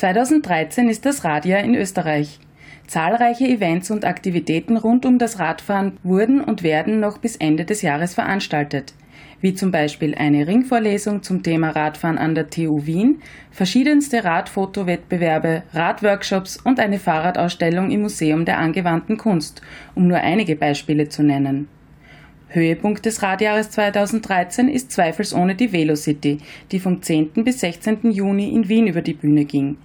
2013 ist das Radjahr in Österreich. Zahlreiche Events und Aktivitäten rund um das Radfahren wurden und werden noch bis Ende des Jahres veranstaltet, wie zum Beispiel eine Ringvorlesung zum Thema Radfahren an der TU Wien, verschiedenste Radfotowettbewerbe, Radworkshops und eine Fahrradausstellung im Museum der angewandten Kunst, um nur einige Beispiele zu nennen. Höhepunkt des Radjahres 2013 ist zweifelsohne die Velocity, die vom 10. bis 16. Juni in Wien über die Bühne ging.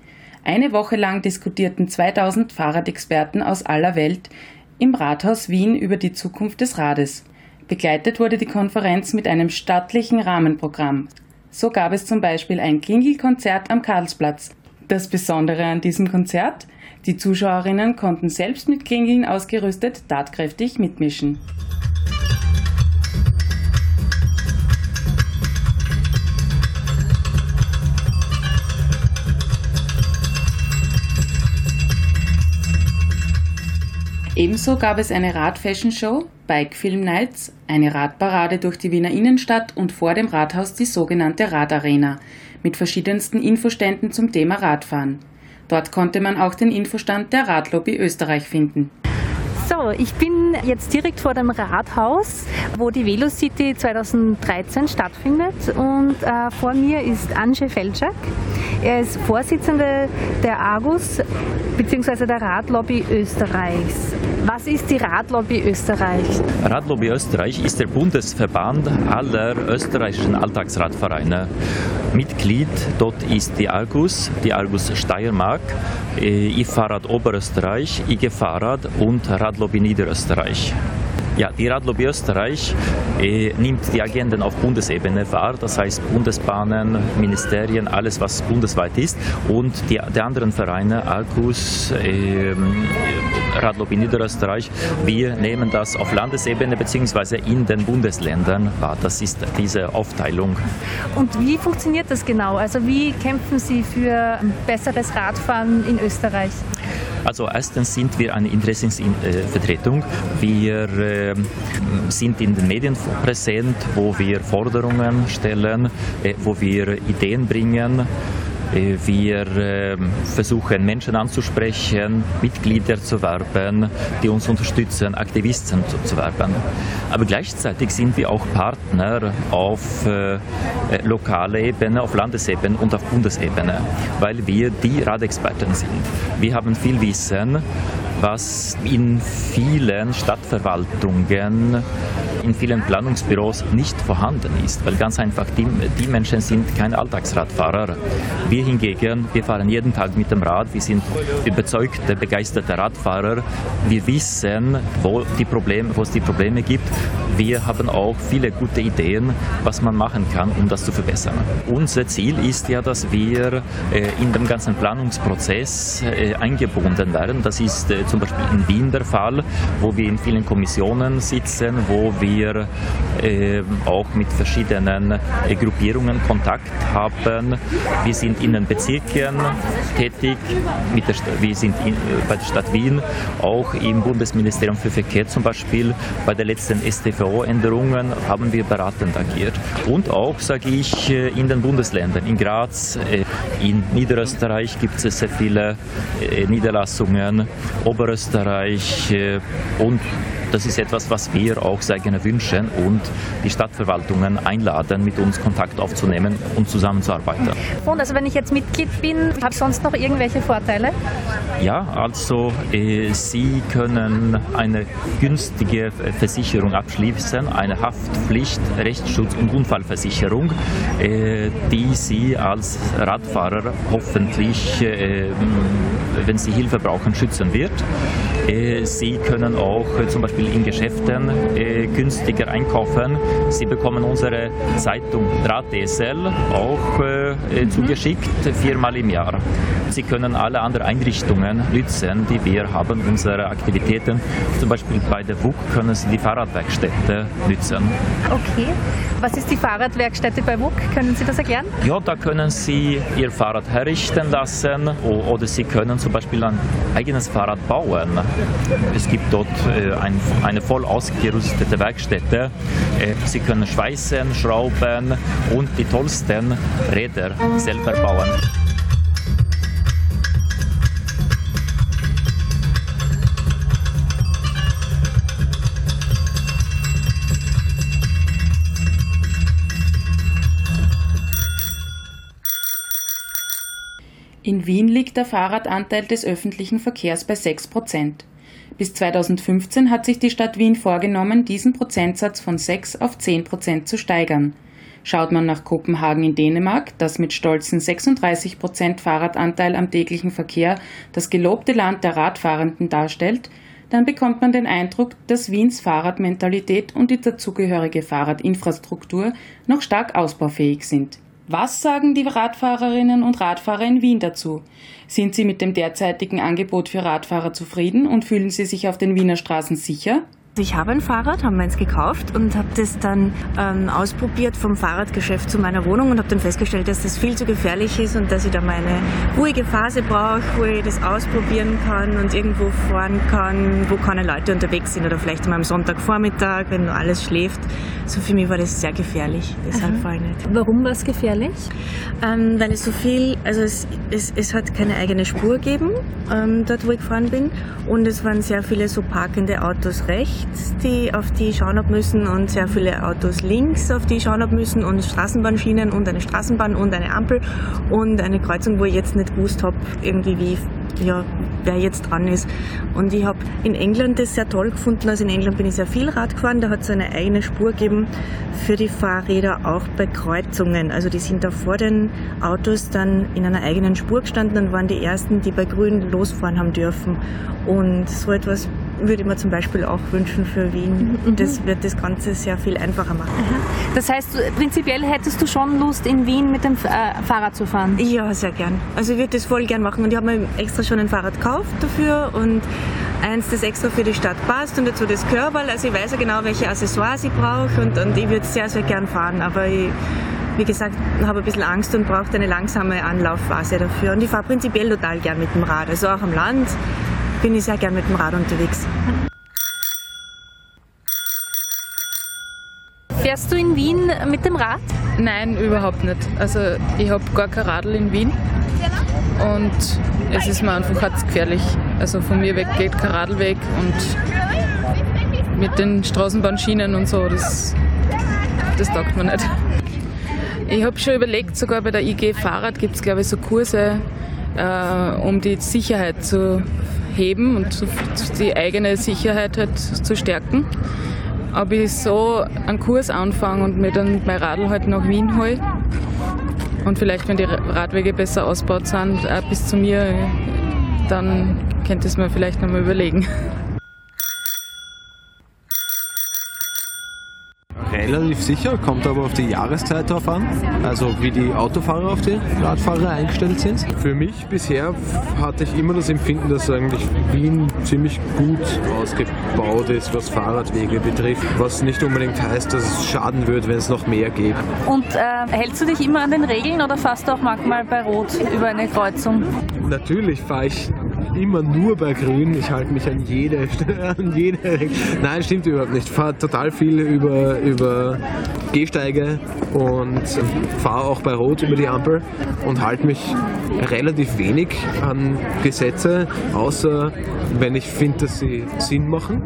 Eine Woche lang diskutierten 2000 Fahrradexperten aus aller Welt im Rathaus Wien über die Zukunft des Rades. Begleitet wurde die Konferenz mit einem stattlichen Rahmenprogramm. So gab es zum Beispiel ein Klingelkonzert am Karlsplatz. Das Besondere an diesem Konzert? Die Zuschauerinnen konnten selbst mit Klingeln ausgerüstet tatkräftig mitmischen. Ebenso gab es eine Rad-Fashion-Show, Bike Film Nights, eine Radparade durch die Wiener Innenstadt und vor dem Rathaus die sogenannte Radarena mit verschiedensten Infoständen zum Thema Radfahren. Dort konnte man auch den Infostand der Radlobby Österreich finden. So, ich bin jetzt direkt vor dem Rathaus, wo die Velocity 2013 stattfindet. Und äh, vor mir ist Anje Felczak. Er ist Vorsitzender der Argus bzw. der Radlobby Österreichs. Was ist die Radlobby Österreich? Radlobby Österreich ist der Bundesverband aller österreichischen Alltagsradvereine. Mitglied dort ist die Argus, die Argus Steiermark, äh, I-Fahrrad Oberösterreich, IG Fahrrad und Radlobby Niederösterreich. Ja, die Radlobby Österreich äh, nimmt die Agenden auf Bundesebene wahr, das heißt Bundesbahnen, Ministerien, alles was bundesweit ist und die, die anderen Vereine, Argus, äh, Radlobby Niederösterreich, wir nehmen das auf Landesebene bzw. in den Bundesländern wahr. Das ist diese Aufteilung. Und wie funktioniert das genau? Also wie kämpfen Sie für besseres Radfahren in Österreich? Also erstens sind wir eine Interessensvertretung. Wir äh, sind in den Medien präsent, wo wir Forderungen stellen, äh, wo wir Ideen bringen. Äh, wir ähm, versuchen Menschen anzusprechen, Mitglieder zu werben, die uns unterstützen, Aktivisten zu werben. Aber gleichzeitig sind wir auch Partner auf äh, lokaler Ebene, auf Landesebene und auf Bundesebene, weil wir die Radexperten sind. Wir haben viel Wissen, was in vielen Stadtverwaltungen in vielen Planungsbüros nicht vorhanden ist, weil ganz einfach die, die Menschen sind keine Alltagsradfahrer. Wir hingegen, wir fahren jeden Tag mit dem Rad, wir sind überzeugte, begeisterte Radfahrer. Wir wissen, wo, die Probleme, wo es die Probleme gibt. Wir haben auch viele gute Ideen, was man machen kann, um das zu verbessern. Unser Ziel ist ja, dass wir äh, in dem ganzen Planungsprozess äh, eingebunden werden. Das ist äh, zum Beispiel in Wien der Fall, wo wir in vielen Kommissionen sitzen, wo wir äh, auch mit verschiedenen äh, Gruppierungen Kontakt haben. Wir sind in den Bezirken tätig, mit der, wir sind in, äh, bei der Stadt Wien, auch im Bundesministerium für Verkehr zum Beispiel. Bei der letzten STVO-Änderungen haben wir beratend agiert. Und auch, sage ich, äh, in den Bundesländern, in Graz, äh, in Niederösterreich gibt es sehr viele Niederlassungen, Oberösterreich und das ist etwas, was wir auch sehr gerne wünschen und die Stadtverwaltungen einladen, mit uns Kontakt aufzunehmen und zusammenzuarbeiten. Und also wenn ich jetzt Mitglied bin, habe ich sonst noch irgendwelche Vorteile? Ja, also äh, Sie können eine günstige Versicherung abschließen, eine Haftpflicht, Rechtsschutz und Unfallversicherung, äh, die Sie als Radfahrer hoffentlich, äh, wenn Sie Hilfe brauchen, schützen wird. Äh, Sie können auch äh, zum Beispiel in Geschäften äh, günstiger einkaufen. Sie bekommen unsere Zeitung Drahtesel auch mhm. zugeschickt, viermal im Jahr. Sie können alle anderen Einrichtungen nutzen, die wir haben, unsere Aktivitäten. Zum Beispiel bei der WUK können Sie die Fahrradwerkstätte nutzen. Okay. Was ist die Fahrradwerkstätte bei WUK? Können Sie das erklären? Ja, da können Sie Ihr Fahrrad herrichten lassen oder Sie können zum Beispiel ein eigenes Fahrrad bauen. Es gibt dort äh, ein, eine voll ausgerüstete Werkstätte. Äh, Sie können schweißen, schrauben und die tollsten Räder selber bauen. In Wien liegt der Fahrradanteil des öffentlichen Verkehrs bei 6 Prozent. Bis 2015 hat sich die Stadt Wien vorgenommen, diesen Prozentsatz von 6 auf 10 Prozent zu steigern. Schaut man nach Kopenhagen in Dänemark, das mit stolzen 36 Prozent Fahrradanteil am täglichen Verkehr das gelobte Land der Radfahrenden darstellt, dann bekommt man den Eindruck, dass Wiens Fahrradmentalität und die dazugehörige Fahrradinfrastruktur noch stark ausbaufähig sind. Was sagen die Radfahrerinnen und Radfahrer in Wien dazu? Sind sie mit dem derzeitigen Angebot für Radfahrer zufrieden und fühlen sie sich auf den Wiener Straßen sicher? Ich habe ein Fahrrad, habe meins gekauft und habe das dann ähm, ausprobiert vom Fahrradgeschäft zu meiner Wohnung und habe dann festgestellt, dass das viel zu gefährlich ist und dass ich da meine ruhige Phase brauche, wo ich das ausprobieren kann und irgendwo fahren kann, wo keine Leute unterwegs sind oder vielleicht mal am Sonntagvormittag, wenn nur alles schläft. So für mich war das sehr gefährlich. Deshalb fahre ich nicht. Warum war es gefährlich? Ähm, weil es so viel, also es, es, es hat keine eigene Spur gegeben, ähm, dort wo ich gefahren bin und es waren sehr viele so parkende Autos rechts rechts, die, auf die ich schauen habe müssen und sehr viele Autos links, auf die ich schauen habe müssen und Straßenbahnschienen und eine Straßenbahn und eine Ampel und eine Kreuzung, wo ich jetzt nicht gewusst habe, irgendwie wie, ja, wer jetzt dran ist. Und ich habe in England das sehr toll gefunden. Also in England bin ich sehr viel Rad gefahren. Da hat es eine eigene Spur gegeben für die Fahrräder auch bei Kreuzungen. Also die sind da vor den Autos dann in einer eigenen Spur gestanden und waren die ersten, die bei Grün losfahren haben dürfen. Und so etwas würde ich mir zum Beispiel auch wünschen für Wien. Mhm. Das wird das Ganze sehr viel einfacher machen. Das heißt, prinzipiell hättest du schon Lust, in Wien mit dem äh, Fahrrad zu fahren? Ja, sehr gern. Also ich würde das voll gern machen. Und ich habe mir extra schon ein Fahrrad gekauft dafür und eins, das extra für die Stadt passt und dazu das Körperl. Also ich weiß ja genau, welche Accessoires ich brauche und, und ich würde sehr, sehr gern fahren. Aber ich, wie gesagt, habe ein bisschen Angst und brauche eine langsame Anlaufphase dafür. Und ich fahre prinzipiell total gern mit dem Rad. Also auch am Land bin ich sehr gern mit dem Rad unterwegs. Fährst du in Wien mit dem Rad? Nein, überhaupt nicht. Also ich habe gar kein Radl in Wien und es ist mir einfach gefährlich. Also von mir weg geht kein Radlweg und mit den Straßenbahnschienen und so, das, das taugt mir nicht. Ich habe schon überlegt, sogar bei der IG Fahrrad gibt es glaube ich so Kurse, äh, um die Sicherheit zu heben und die eigene Sicherheit halt zu stärken. Ob ich so einen Kurs anfange und mir dann mein Radl halt nach Wien hole und vielleicht, wenn die Radwege besser ausgebaut sind, bis zu mir, dann könnte es mir vielleicht nochmal überlegen. relativ sicher, kommt aber auf die Jahreszeit drauf an, also wie die Autofahrer auf die Radfahrer eingestellt sind. Für mich bisher hatte ich immer das Empfinden, dass eigentlich Wien ziemlich gut ausgebaut ist, was Fahrradwege betrifft, was nicht unbedingt heißt, dass es schaden wird, wenn es noch mehr gibt. Und äh, hältst du dich immer an den Regeln oder fährst du auch manchmal bei Rot über eine Kreuzung? Natürlich fahre ich immer nur bei Grün. Ich halte mich an jede, an jede Nein, stimmt überhaupt nicht. Ich fahre total viel über, über Gehsteige und fahre auch bei Rot über die Ampel und halte mich relativ wenig an Gesetze, außer wenn ich finde, dass sie Sinn machen.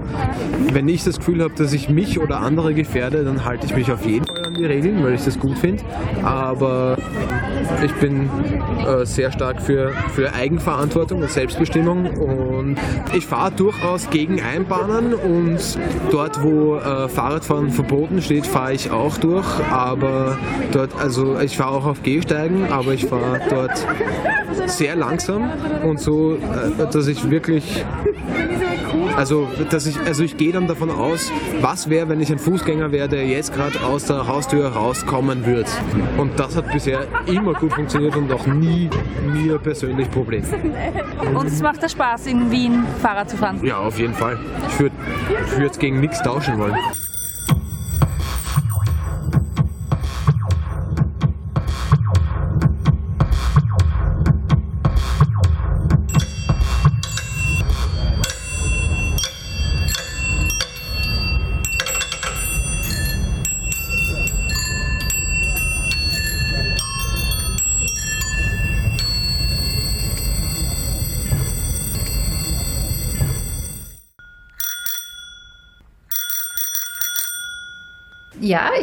Wenn ich das Gefühl habe, dass ich mich oder andere gefährde, dann halte ich mich auf jeden Fall an die Regeln, weil ich das gut finde. Aber ich bin äh, sehr stark für, für Eigenverantwortung und Selbstbestimmung und ich fahre durchaus gegen Einbahnen und dort, wo äh, Fahrradfahren verboten steht, fahre ich auch durch. Aber dort, also ich fahre auch auf Gehsteigen, aber ich fahre dort sehr langsam und so, äh, dass ich wirklich also, dass ich, also ich gehe dann davon aus, was wäre, wenn ich ein Fußgänger wäre, der jetzt gerade aus der Haustür rauskommen würde. Und das hat bisher immer gut funktioniert und auch nie mir persönlich Probleme. Und es macht dir Spaß, in Wien Fahrrad zu fahren? Ja, auf jeden Fall. Ich würde jetzt gegen nichts tauschen wollen.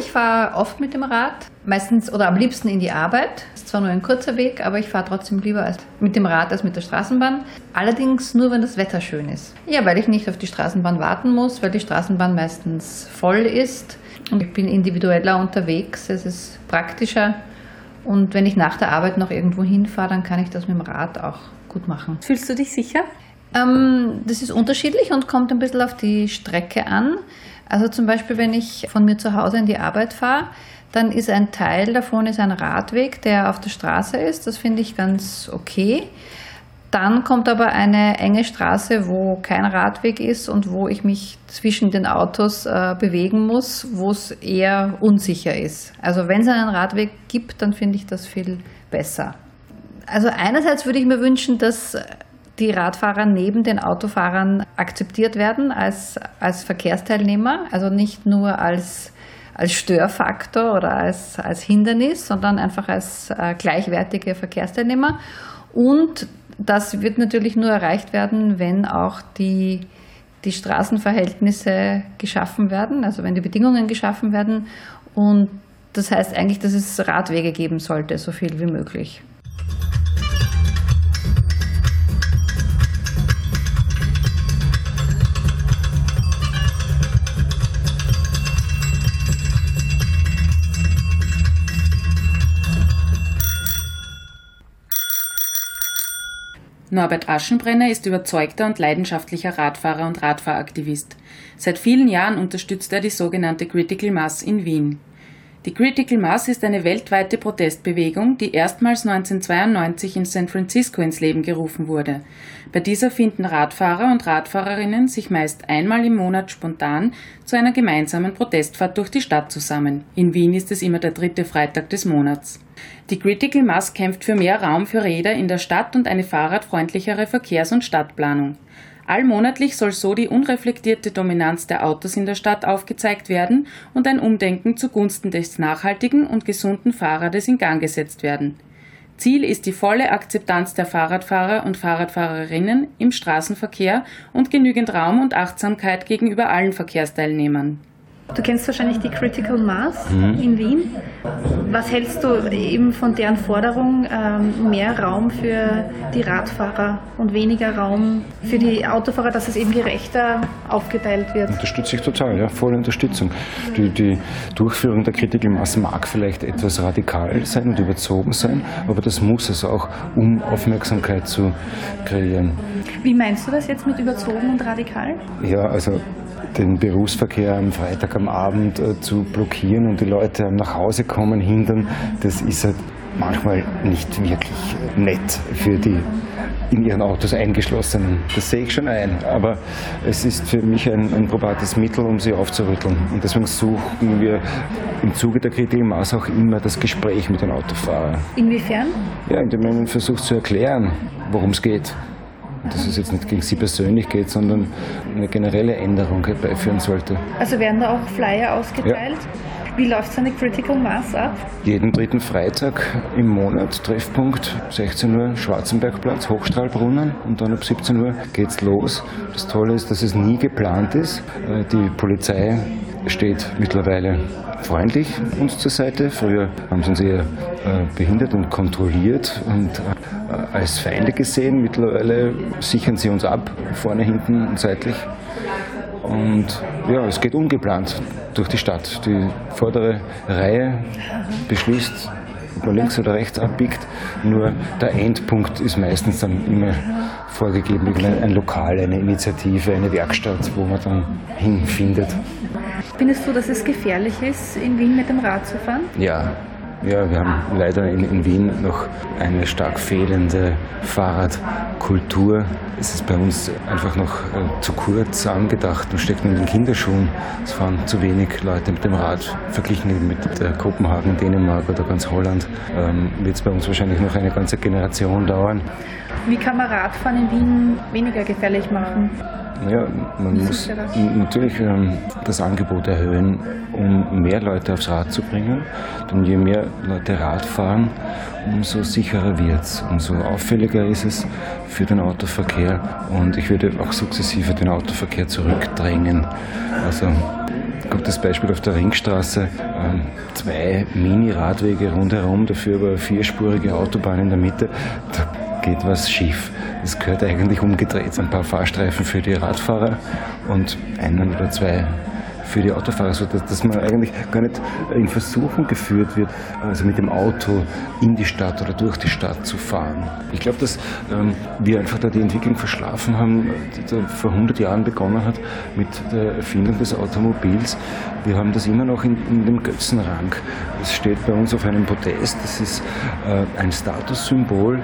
Ich fahre oft mit dem Rad, meistens oder am liebsten in die Arbeit. Ist zwar nur ein kurzer Weg, aber ich fahre trotzdem lieber mit dem Rad als mit der Straßenbahn. Allerdings nur, wenn das Wetter schön ist. Ja, weil ich nicht auf die Straßenbahn warten muss, weil die Straßenbahn meistens voll ist und ich bin individueller unterwegs. Es ist praktischer. Und wenn ich nach der Arbeit noch irgendwo hinfahre, dann kann ich das mit dem Rad auch gut machen. Fühlst du dich sicher? Ähm, das ist unterschiedlich und kommt ein bisschen auf die Strecke an. Also zum Beispiel, wenn ich von mir zu Hause in die Arbeit fahre, dann ist ein Teil davon ist ein Radweg, der auf der Straße ist. Das finde ich ganz okay. Dann kommt aber eine enge Straße, wo kein Radweg ist und wo ich mich zwischen den Autos äh, bewegen muss, wo es eher unsicher ist. Also wenn es einen Radweg gibt, dann finde ich das viel besser. Also einerseits würde ich mir wünschen, dass die Radfahrer neben den Autofahrern akzeptiert werden als, als Verkehrsteilnehmer, also nicht nur als, als Störfaktor oder als, als Hindernis, sondern einfach als äh, gleichwertige Verkehrsteilnehmer. Und das wird natürlich nur erreicht werden, wenn auch die, die Straßenverhältnisse geschaffen werden, also wenn die Bedingungen geschaffen werden. Und das heißt eigentlich, dass es Radwege geben sollte, so viel wie möglich. Norbert Aschenbrenner ist überzeugter und leidenschaftlicher Radfahrer und Radfahraktivist. Seit vielen Jahren unterstützt er die sogenannte Critical Mass in Wien. Die Critical Mass ist eine weltweite Protestbewegung, die erstmals 1992 in San Francisco ins Leben gerufen wurde. Bei dieser finden Radfahrer und Radfahrerinnen sich meist einmal im Monat spontan zu einer gemeinsamen Protestfahrt durch die Stadt zusammen. In Wien ist es immer der dritte Freitag des Monats. Die Critical Mass kämpft für mehr Raum für Räder in der Stadt und eine fahrradfreundlichere Verkehrs- und Stadtplanung. Allmonatlich soll so die unreflektierte Dominanz der Autos in der Stadt aufgezeigt werden und ein Umdenken zugunsten des nachhaltigen und gesunden Fahrrades in Gang gesetzt werden. Ziel ist die volle Akzeptanz der Fahrradfahrer und Fahrradfahrerinnen im Straßenverkehr und genügend Raum und Achtsamkeit gegenüber allen Verkehrsteilnehmern. Du kennst wahrscheinlich die Critical Mass mhm. in Wien. Was hältst du eben von deren Forderung, ähm, mehr Raum für die Radfahrer und weniger Raum für die Autofahrer, dass es eben gerechter aufgeteilt wird? Unterstütze ich total, ja, volle Unterstützung. Die, die Durchführung der Critical Mass mag vielleicht etwas radikal sein und überzogen sein, aber das muss es auch, um Aufmerksamkeit zu kreieren. Wie meinst du das jetzt mit überzogen und radikal? Ja, also den Berufsverkehr am Freitag am Abend äh, zu blockieren und die Leute am Nachhausekommen hindern, das ist halt manchmal nicht wirklich nett für die in ihren Autos eingeschlossenen. Das sehe ich schon ein, aber es ist für mich ein, ein probates Mittel, um sie aufzurütteln. Und deswegen suchen wir im Zuge der Kritik Maß auch immer das Gespräch mit den Autofahrern. Inwiefern? Ja, indem man versucht zu erklären, worum es geht dass es jetzt nicht gegen Sie persönlich geht, sondern eine generelle Änderung herbeiführen sollte. Also werden da auch Flyer ausgeteilt? Ja. Wie läuft so eine Critical Mass ab? Jeden dritten Freitag im Monat, Treffpunkt, 16 Uhr, Schwarzenbergplatz, Hochstrahlbrunnen und dann ab 17 Uhr geht's los. Das Tolle ist, dass es nie geplant ist. Äh, die Polizei steht mittlerweile freundlich uns zur Seite. Früher haben sie uns eher äh, behindert und kontrolliert und äh, als Feinde gesehen. Mittlerweile sichern sie uns ab, vorne, hinten und seitlich. Und ja, es geht ungeplant durch die Stadt. Die vordere Reihe beschließt, ob man links oder rechts abbiegt. Nur der Endpunkt ist meistens dann immer vorgegeben, ein Lokal, eine Initiative, eine Werkstatt, wo man dann hinfindet. Findest du, dass es gefährlich ist, in Wien mit dem Rad zu fahren? Ja, ja, wir haben leider in, in, Wien noch eine stark fehlende Fahrradkultur. Es ist bei uns einfach noch äh, zu kurz angedacht und steckt in den Kinderschuhen. Es fahren zu wenig Leute mit dem Rad. Verglichen mit äh, Kopenhagen, Dänemark oder ganz Holland ähm, wird es bei uns wahrscheinlich noch eine ganze Generation dauern. Wie kann man Radfahren in Wien weniger gefährlich machen? Ja, man muss natürlich ähm, das Angebot erhöhen, um mehr Leute aufs Rad zu bringen. Denn je mehr Leute Rad fahren, umso sicherer wird es, umso auffälliger ist es für den Autoverkehr. Und ich würde auch sukzessive den Autoverkehr zurückdrängen. Also gutes Beispiel auf der Ringstraße, ähm, zwei Mini-Radwege rundherum, dafür aber vierspurige Autobahn in der Mitte. Da geht was schief. Es gehört eigentlich umgedreht. Ein paar Fahrstreifen für die Radfahrer und einen oder zwei für die Autofahrer, so dass, man eigentlich gar nicht in Versuchung geführt wird, also mit dem Auto in die Stadt oder durch die Stadt zu fahren. Ich glaube, dass ähm, wir einfach da die Entwicklung verschlafen haben, die vor 100 Jahren begonnen hat mit der Erfindung des Automobils. Wir haben das immer noch in, in dem Götzenrang. Es steht bei uns auf einem Podest, das ist äh, ein Statussymbol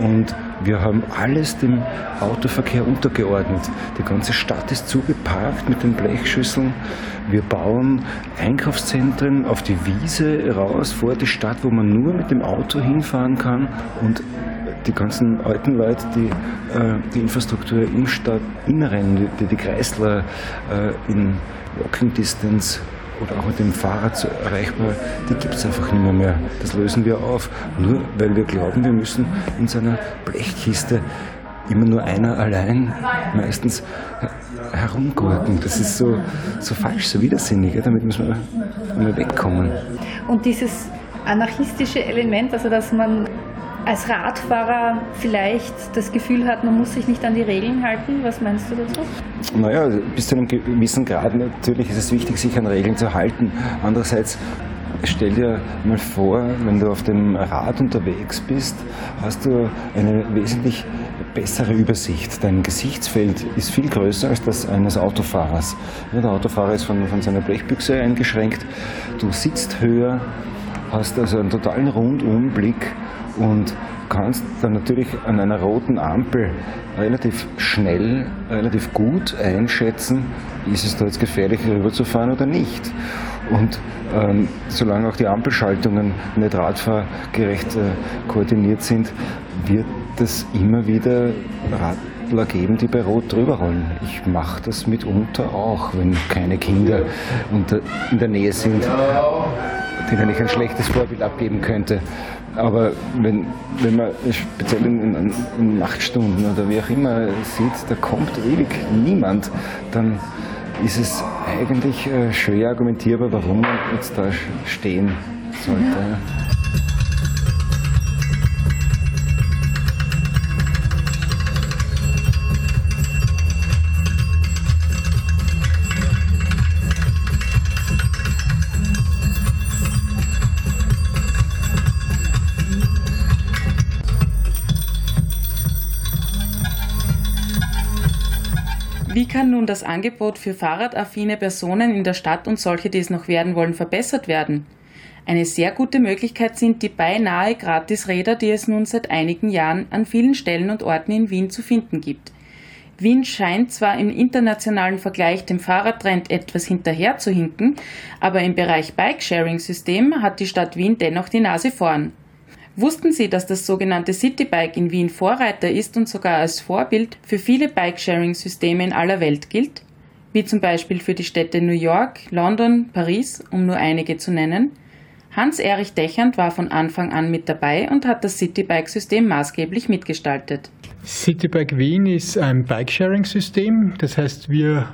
und wir haben alles dem Autoverkehr untergeordnet. Die ganze Stadt ist zugeparkt mit den Blechschüsseln. Wir bauen Einkaufszentren auf die Wiese raus vor die Stadt, wo man nur mit dem Auto hinfahren kann. Und die ganzen alten Leute, die äh, die Infrastruktur im Stadtinneren, die, die Kreisler äh, in Walking Distance oder auch mit dem Fahrrad so erreichbar, die gibt es einfach nicht mehr, mehr. Das lösen wir auf, nur weil wir glauben, wir müssen in so einer Blechkiste immer nur einer allein meistens herumgurken. Das ist so, so falsch, so widersinnig. Damit müssen wir wegkommen. Und dieses anarchistische Element, also dass man als Radfahrer vielleicht das Gefühl hat, man muss sich nicht an die Regeln halten? Was meinst du dazu? Naja, bis zu einem gewissen Grad natürlich ist es wichtig, sich an Regeln zu halten. Andererseits stell dir mal vor, wenn du auf dem Rad unterwegs bist, hast du eine wesentlich bessere Übersicht. Dein Gesichtsfeld ist viel größer als das eines Autofahrers. Ja, der Autofahrer ist von, von seiner Blechbüchse eingeschränkt. Du sitzt höher, hast also einen totalen Rundumblick und kannst dann natürlich an einer roten Ampel relativ schnell, relativ gut einschätzen, ist es da jetzt gefährlich rüberzufahren oder nicht. Und ähm, solange auch die Ampelschaltungen nicht radfahrgerecht äh, koordiniert sind, wird es immer wieder Radler geben, die bei Rot drüber rollen. Ich mache das mitunter auch, wenn keine Kinder in der Nähe sind, denen ich ein schlechtes Vorbild abgeben könnte. Aber wenn, wenn man speziell in, in, Nachtstunden oder wie auch immer sieht, da kommt ewig niemand, dann ist es eigentlich äh, schwer argumentierbar, warum man jetzt da stehen sollte. Ja. Kann nun das Angebot für fahrradaffine Personen in der Stadt und solche, die es noch werden wollen, verbessert werden? Eine sehr gute Möglichkeit sind die beinahe Gratisräder, die es nun seit einigen Jahren an vielen Stellen und Orten in Wien zu finden gibt. Wien scheint zwar im internationalen Vergleich dem Fahrradtrend etwas hinterher zu hinken, aber im Bereich Bike-Sharing-System hat die Stadt Wien dennoch die Nase vorn. Wussten Sie, dass das sogenannte Citybike in Wien Vorreiter ist und sogar als Vorbild für viele Bike-Sharing-Systeme in aller Welt gilt? Wie zum Beispiel für die Städte New York, London, Paris, um nur einige zu nennen? Hans-Erich Dechand war von Anfang an mit dabei und hat das Citybike-System maßgeblich mitgestaltet. Citybike Wien ist ein Bike-Sharing-System. Das heißt, wir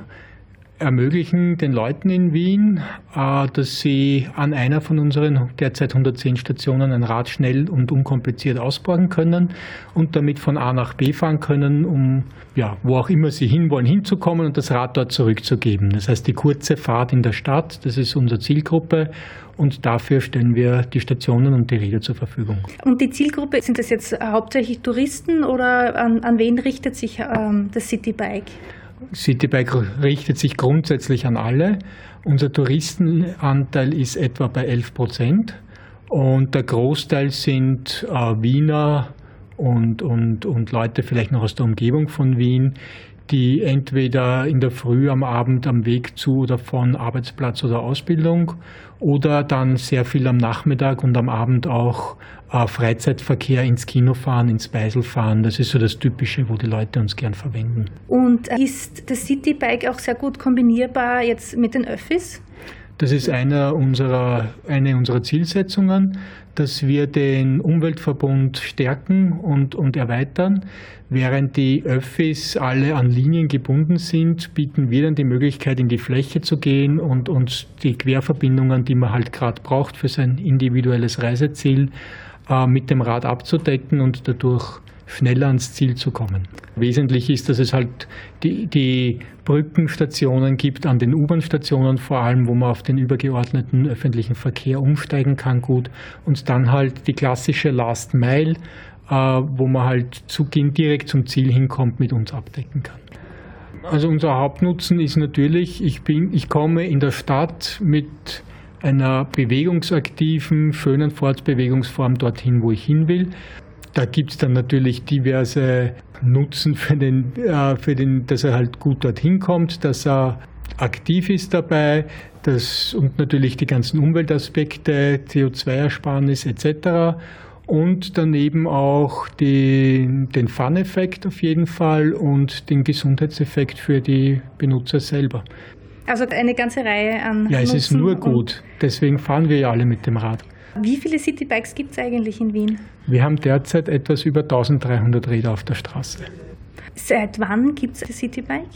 ermöglichen den Leuten in Wien, äh, dass sie an einer von unseren derzeit 110 Stationen ein Rad schnell und unkompliziert ausborgen können und damit von A nach B fahren können, um ja, wo auch immer sie hinwollen, hinzukommen und das Rad dort zurückzugeben. Das heißt, die kurze Fahrt in der Stadt, das ist unsere Zielgruppe und dafür stellen wir die Stationen und die Räder zur Verfügung. Und die Zielgruppe, sind das jetzt hauptsächlich Touristen oder an, an wen richtet sich ähm, das Citybike? Citybike richtet sich grundsätzlich an alle. Unser Touristenanteil ist etwa bei 11 Prozent und der Großteil sind äh, Wiener und, und, und Leute vielleicht noch aus der Umgebung von Wien, die entweder in der Früh, am Abend am Weg zu oder von Arbeitsplatz oder Ausbildung oder dann sehr viel am Nachmittag und am Abend auch äh, Freizeitverkehr ins Kino fahren, ins Beisel fahren. Das ist so das Typische, wo die Leute uns gern verwenden. Und ist das Citybike auch sehr gut kombinierbar jetzt mit den Öffis? Das ist einer unserer, eine unserer Zielsetzungen, dass wir den Umweltverbund stärken und, und erweitern. Während die Öffis alle an Linien gebunden sind, bieten wir dann die Möglichkeit, in die Fläche zu gehen und uns die Querverbindungen, die man halt gerade braucht für sein individuelles Reiseziel, äh, mit dem Rad abzudecken und dadurch schneller ans Ziel zu kommen. Wesentlich ist, dass es halt die, die Brückenstationen gibt an den U-Bahn-Stationen vor allem, wo man auf den übergeordneten öffentlichen Verkehr umsteigen kann gut und dann halt die klassische Last Mile, äh, wo man halt zu, direkt zum Ziel hinkommt, mit uns abdecken kann. Also unser Hauptnutzen ist natürlich, ich, bin, ich komme in der Stadt mit einer bewegungsaktiven, schönen Fortbewegungsform dorthin, wo ich hin will. Da gibt es dann natürlich diverse Nutzen für den, äh, für den, dass er halt gut dorthin kommt, dass er aktiv ist dabei das, und natürlich die ganzen Umweltaspekte, CO2-Ersparnis etc. Und daneben auch die, den Fun-Effekt auf jeden Fall und den Gesundheitseffekt für die Benutzer selber. Also eine ganze Reihe an. Ja, es Nutzen ist nur gut. Deswegen fahren wir ja alle mit dem Rad. Wie viele Citybikes gibt es eigentlich in Wien? Wir haben derzeit etwas über 1300 Räder auf der Straße. Seit wann gibt es das Citybike?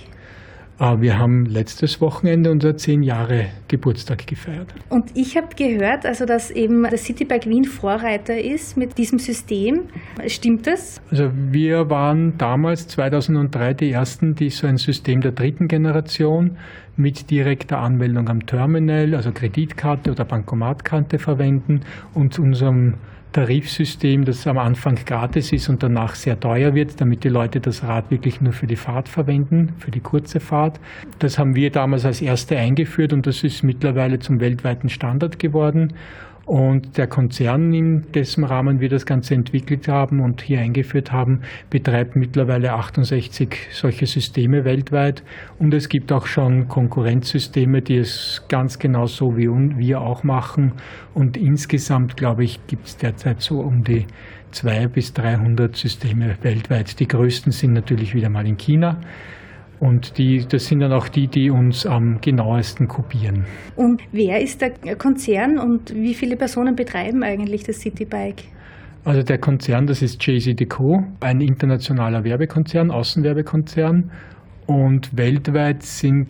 Ah, wir haben letztes Wochenende unser 10 Jahre Geburtstag gefeiert. Und ich habe gehört, also dass eben das Citybike Wien Vorreiter ist mit diesem System. Stimmt das? Also wir waren damals 2003 die ersten, die so ein System der dritten Generation mit direkter Anmeldung am Terminal, also Kreditkarte oder Bankomatkarte verwenden und unserem Tarifsystem, das am Anfang gratis ist und danach sehr teuer wird, damit die Leute das Rad wirklich nur für die Fahrt verwenden, für die kurze Fahrt. Das haben wir damals als erste eingeführt und das ist mittlerweile zum weltweiten Standard geworden. Und der Konzern, in dessen Rahmen wir das Ganze entwickelt haben und hier eingeführt haben, betreibt mittlerweile 68 solche Systeme weltweit. Und es gibt auch schon Konkurrenzsysteme, die es ganz genau so wie wir auch machen. Und insgesamt, glaube ich, gibt es derzeit so um die 200 bis 300 Systeme weltweit. Die größten sind natürlich wieder mal in China. Und die, das sind dann auch die, die uns am genauesten kopieren. Und wer ist der Konzern und wie viele Personen betreiben eigentlich das Citybike? Also der Konzern, das ist JCDecaux, ein internationaler Werbekonzern, Außenwerbekonzern. Und weltweit sind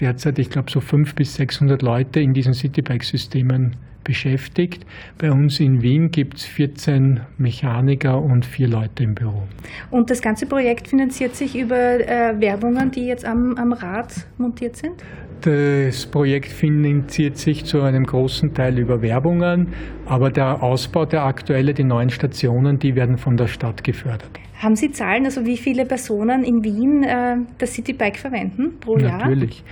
derzeit, ich glaube, so 500 bis 600 Leute in diesen Citybike-Systemen beschäftigt. Bei uns in Wien gibt es 14 Mechaniker und vier Leute im Büro. Und das ganze Projekt finanziert sich über äh, Werbungen, die jetzt am, am Rad montiert sind? Das Projekt finanziert sich zu einem großen Teil über Werbungen, aber der Ausbau, der aktuelle, die neuen Stationen, die werden von der Stadt gefördert. Haben Sie Zahlen, also wie viele Personen in Wien äh, das Citybike verwenden pro Jahr? Natürlich.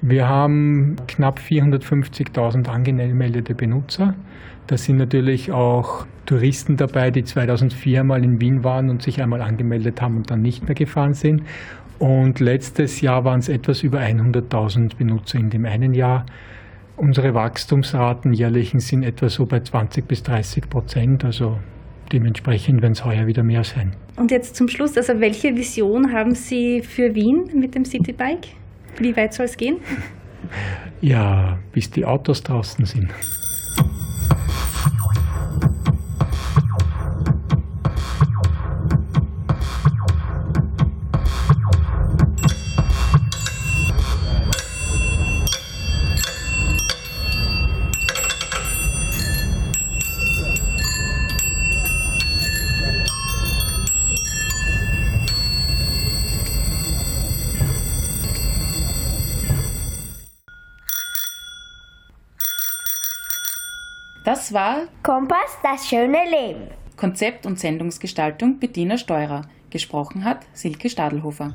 Wir haben knapp 450.000 angemeldete Benutzer. Da sind natürlich auch Touristen dabei, die 2004 mal in Wien waren und sich einmal angemeldet haben und dann nicht mehr gefahren sind. Und letztes Jahr waren es etwas über 100.000 Benutzer in dem einen Jahr. Unsere Wachstumsraten jährlichen sind etwa so bei 20 bis 30 Prozent. Also dementsprechend werden es heuer wieder mehr sein. Und jetzt zum Schluss, also welche Vision haben Sie für Wien mit dem Citybike? Wie weit soll es gehen? Ja, bis die Autos draußen sind. Das war Kompass, das schöne Leben. Konzept und Sendungsgestaltung Bettina Steurer. Gesprochen hat Silke Stadelhofer.